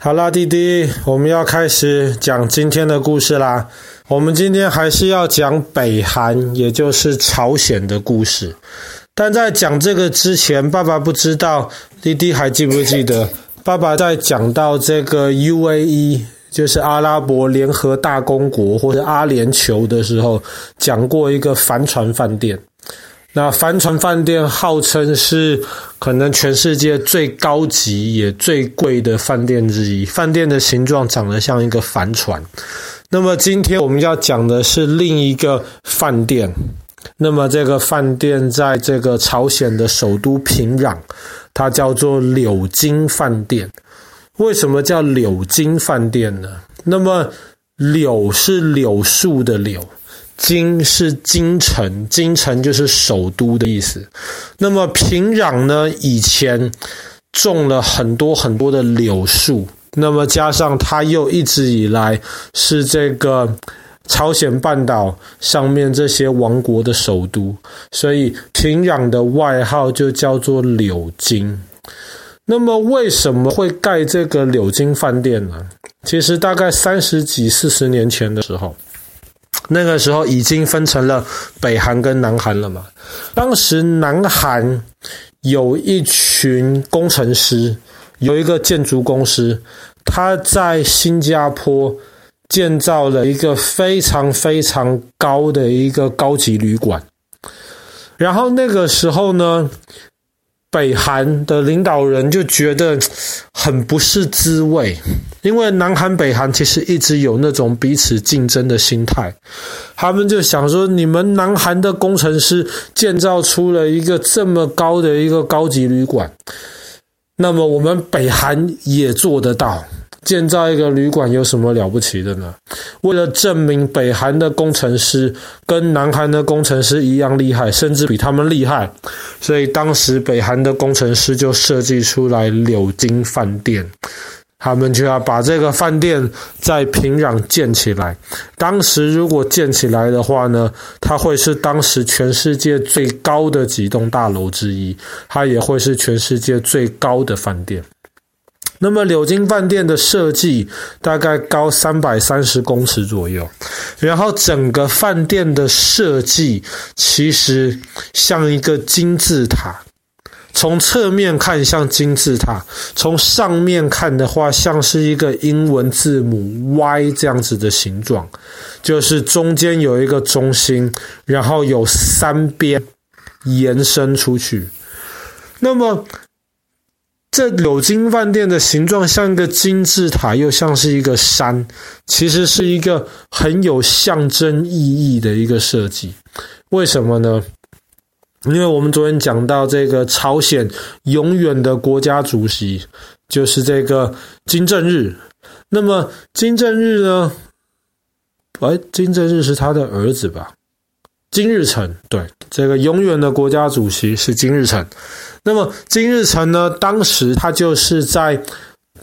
好啦，弟弟，我们要开始讲今天的故事啦。我们今天还是要讲北韩，也就是朝鲜的故事。但在讲这个之前，爸爸不知道弟弟还记不记得，爸爸在讲到这个 UAE，就是阿拉伯联合大公国或者阿联酋的时候，讲过一个帆船饭店。那帆船饭店号称是可能全世界最高级也最贵的饭店之一，饭店的形状长得像一个帆船。那么今天我们要讲的是另一个饭店，那么这个饭店在这个朝鲜的首都平壤，它叫做柳金饭店。为什么叫柳金饭店呢？那么柳是柳树的柳。京是京城，京城就是首都的意思。那么平壤呢？以前种了很多很多的柳树，那么加上它又一直以来是这个朝鲜半岛上面这些王国的首都，所以平壤的外号就叫做柳京。那么为什么会盖这个柳京饭店呢？其实大概三十几、四十年前的时候。那个时候已经分成了北韩跟南韩了嘛。当时南韩有一群工程师，有一个建筑公司，他在新加坡建造了一个非常非常高的一个高级旅馆。然后那个时候呢，北韩的领导人就觉得很不是滋味，因为南韩、北韩其实一直有那种彼此竞争的心态。他们就想说，你们南韩的工程师建造出了一个这么高的一个高级旅馆，那么我们北韩也做得到。建造一个旅馆有什么了不起的呢？为了证明北韩的工程师跟南韩的工程师一样厉害，甚至比他们厉害，所以当时北韩的工程师就设计出来柳京饭店，他们就要把这个饭店在平壤建起来。当时如果建起来的话呢，它会是当时全世界最高的几栋大楼之一，它也会是全世界最高的饭店。那么柳京饭店的设计大概高三百三十公尺左右，然后整个饭店的设计其实像一个金字塔，从侧面看像金字塔，从上面看的话像是一个英文字母 Y 这样子的形状，就是中间有一个中心，然后有三边延伸出去，那么。这柳京饭店的形状像一个金字塔，又像是一个山，其实是一个很有象征意义的一个设计。为什么呢？因为我们昨天讲到这个朝鲜永远的国家主席就是这个金正日。那么金正日呢？哎，金正日是他的儿子吧？金日成，对，这个永远的国家主席是金日成。那么金日成呢，当时他就是在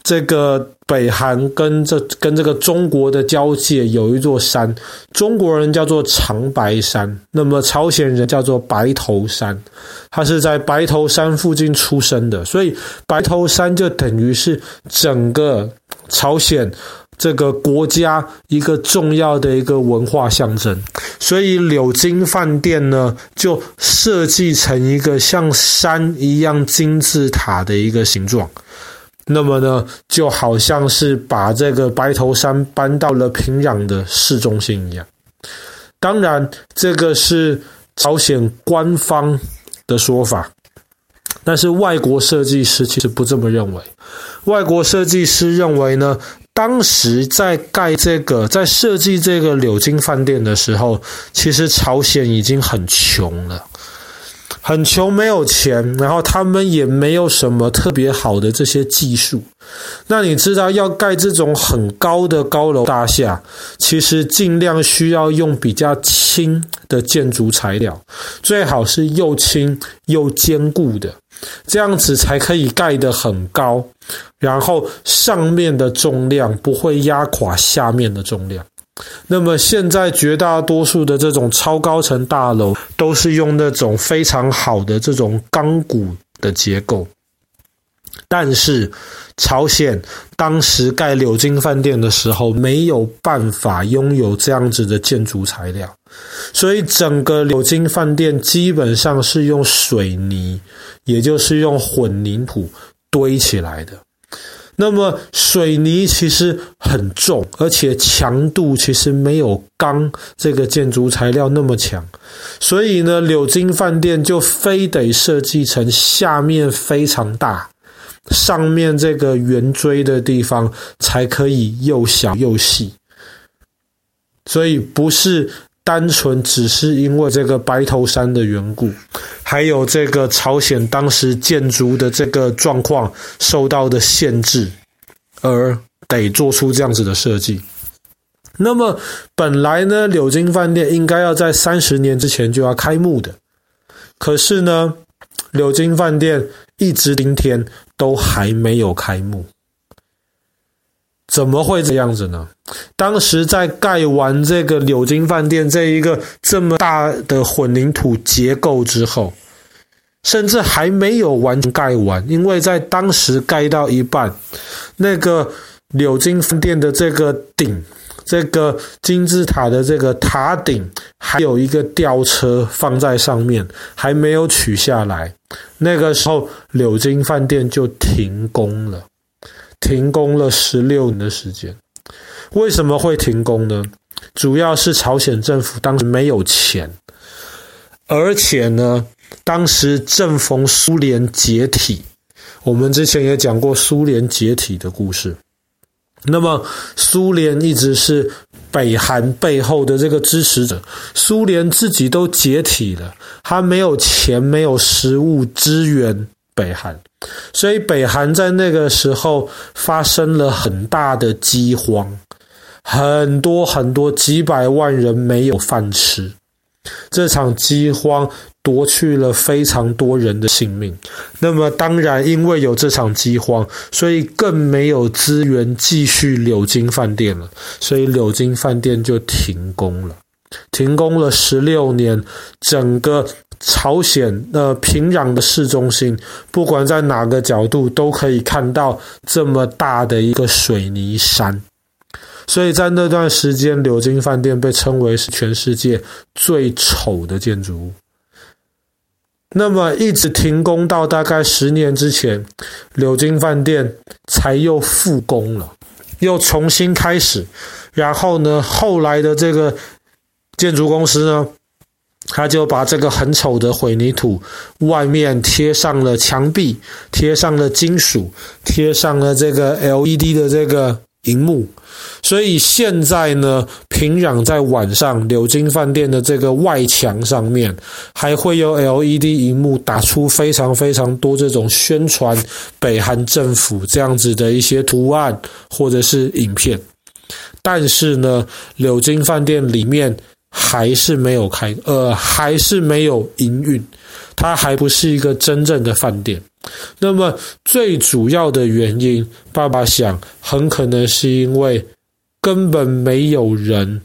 这个北韩跟这跟这个中国的交界有一座山，中国人叫做长白山，那么朝鲜人叫做白头山，他是在白头山附近出生的，所以白头山就等于是整个朝鲜。这个国家一个重要的一个文化象征，所以柳京饭店呢，就设计成一个像山一样金字塔的一个形状。那么呢，就好像是把这个白头山搬到了平壤的市中心一样。当然，这个是朝鲜官方的说法，但是外国设计师其实不这么认为。外国设计师认为呢，当时在盖这个、在设计这个柳京饭店的时候，其实朝鲜已经很穷了，很穷，没有钱，然后他们也没有什么特别好的这些技术。那你知道，要盖这种很高的高楼大厦，其实尽量需要用比较轻的建筑材料，最好是又轻又坚固的。这样子才可以盖得很高，然后上面的重量不会压垮下面的重量。那么现在绝大多数的这种超高层大楼都是用那种非常好的这种钢骨的结构。但是朝鲜当时盖柳津饭店的时候，没有办法拥有这样子的建筑材料，所以整个柳津饭店基本上是用水泥，也就是用混凝土堆起来的。那么水泥其实很重，而且强度其实没有钢这个建筑材料那么强，所以呢，柳津饭店就非得设计成下面非常大，上面这个圆锥的地方才可以又小又细，所以不是。单纯只是因为这个白头山的缘故，还有这个朝鲜当时建筑的这个状况受到的限制，而得做出这样子的设计。那么本来呢，柳津饭店应该要在三十年之前就要开幕的，可是呢，柳津饭店一直今天都还没有开幕。怎么会这样子呢？当时在盖完这个柳津饭店这一个这么大的混凝土结构之后，甚至还没有完全盖完，因为在当时盖到一半，那个柳津饭店的这个顶，这个金字塔的这个塔顶，还有一个吊车放在上面，还没有取下来。那个时候，柳津饭店就停工了。停工了十六年的时间，为什么会停工呢？主要是朝鲜政府当时没有钱，而且呢，当时正逢苏联解体。我们之前也讲过苏联解体的故事。那么，苏联一直是北韩背后的这个支持者。苏联自己都解体了，他没有钱，没有食物支援北韩。所以北韩在那个时候发生了很大的饥荒，很多很多几百万人没有饭吃。这场饥荒夺去了非常多人的性命。那么当然，因为有这场饥荒，所以更没有资源继续柳津饭店了。所以柳津饭店就停工了，停工了十六年，整个。朝鲜的平壤的市中心，不管在哪个角度都可以看到这么大的一个水泥山，所以在那段时间，柳津饭店被称为是全世界最丑的建筑物。那么一直停工到大概十年之前，柳津饭店才又复工了，又重新开始。然后呢，后来的这个建筑公司呢，他就把这个很丑的混凝土外面贴上了墙壁，贴上了金属，贴上了这个 LED 的这个荧幕。所以现在呢，平壤在晚上柳津饭店的这个外墙上面，还会有 LED 荧幕打出非常非常多这种宣传北韩政府这样子的一些图案或者是影片。但是呢，柳津饭店里面。还是没有开，呃，还是没有营运，它还不是一个真正的饭店。那么最主要的原因，爸爸想，很可能是因为根本没有人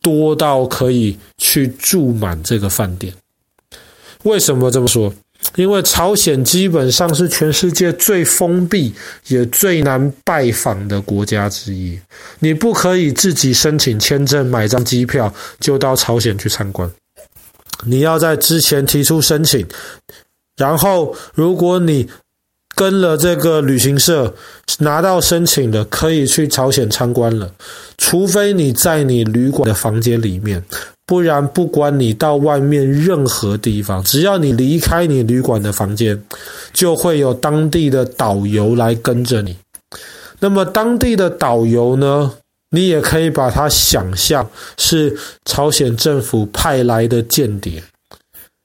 多到可以去住满这个饭店。为什么这么说？因为朝鲜基本上是全世界最封闭也最难拜访的国家之一，你不可以自己申请签证、买张机票就到朝鲜去参观，你要在之前提出申请，然后如果你跟了这个旅行社拿到申请了，可以去朝鲜参观了，除非你在你旅馆的房间里面。不然，不管你到外面任何地方，只要你离开你旅馆的房间，就会有当地的导游来跟着你。那么，当地的导游呢，你也可以把它想象是朝鲜政府派来的间谍，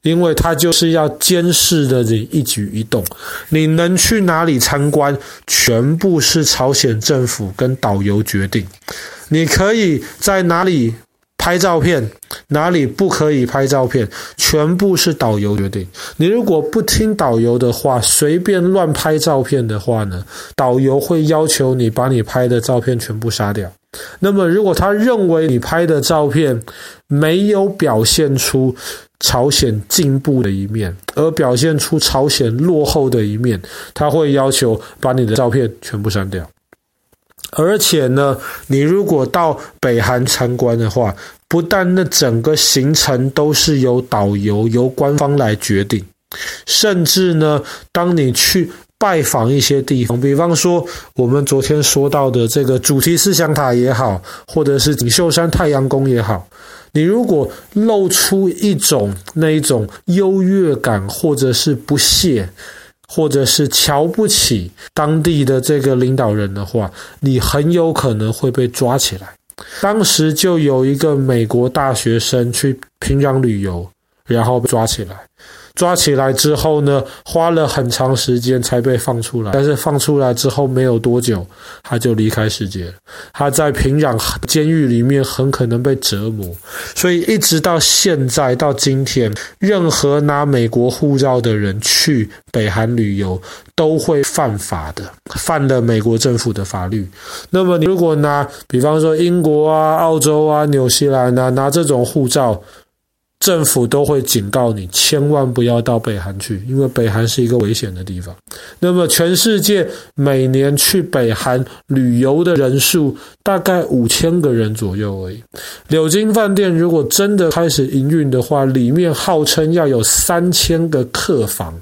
因为他就是要监视着你一举一动。你能去哪里参观，全部是朝鲜政府跟导游决定。你可以在哪里拍照片，哪里不可以拍照片，全部是导游决定。你如果不听导游的话，随便乱拍照片的话呢，导游会要求你把你拍的照片全部杀掉。那么，如果他认为你拍的照片没有表现出朝鲜进步的一面，而表现出朝鲜落后的一面，他会要求把你的照片全部删掉。而且呢，你如果到北韩参观的话，不但那整个行程都是由导游、由官方来决定，甚至呢，当你去。拜访一些地方，比方说我们昨天说到的这个主题思想塔也好，或者是锦绣山太阳宫也好，你如果露出一种那一种优越感，或者是不屑，或者是瞧不起当地的这个领导人的话，你很有可能会被抓起来。当时就有一个美国大学生去平壤旅游，然后被抓起来。抓起来之后呢，花了很长时间才被放出来。但是放出来之后没有多久，他就离开世界了。他在平壤监狱里面很可能被折磨，所以一直到现在到今天，任何拿美国护照的人去北韩旅游都会犯法的，犯了美国政府的法律。那么你如果拿，比方说英国啊、澳洲啊、纽西兰啊，拿这种护照。政府都会警告你，千万不要到北韩去，因为北韩是一个危险的地方。那么，全世界每年去北韩旅游的人数大概五千个人左右而已。柳京饭店如果真的开始营运的话，里面号称要有三千个客房，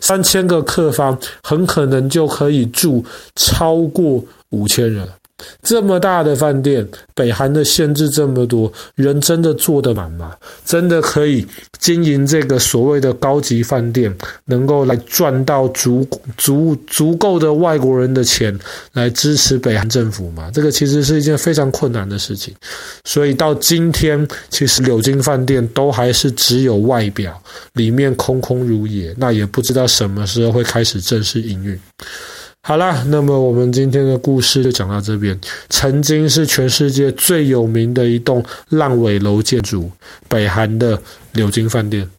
三千个客房很可能就可以住超过五千人。这么大的饭店，北韩的限制这么多，人真的坐得满吗？真的可以经营这个所谓的高级饭店，能够来赚到足足足够的外国人的钱来支持北韩政府吗？这个其实是一件非常困难的事情。所以到今天，其实柳京饭店都还是只有外表，里面空空如也，那也不知道什么时候会开始正式营运。好啦，那么我们今天的故事就讲到这边。曾经是全世界最有名的一栋烂尾楼建筑——北韩的柳京饭店。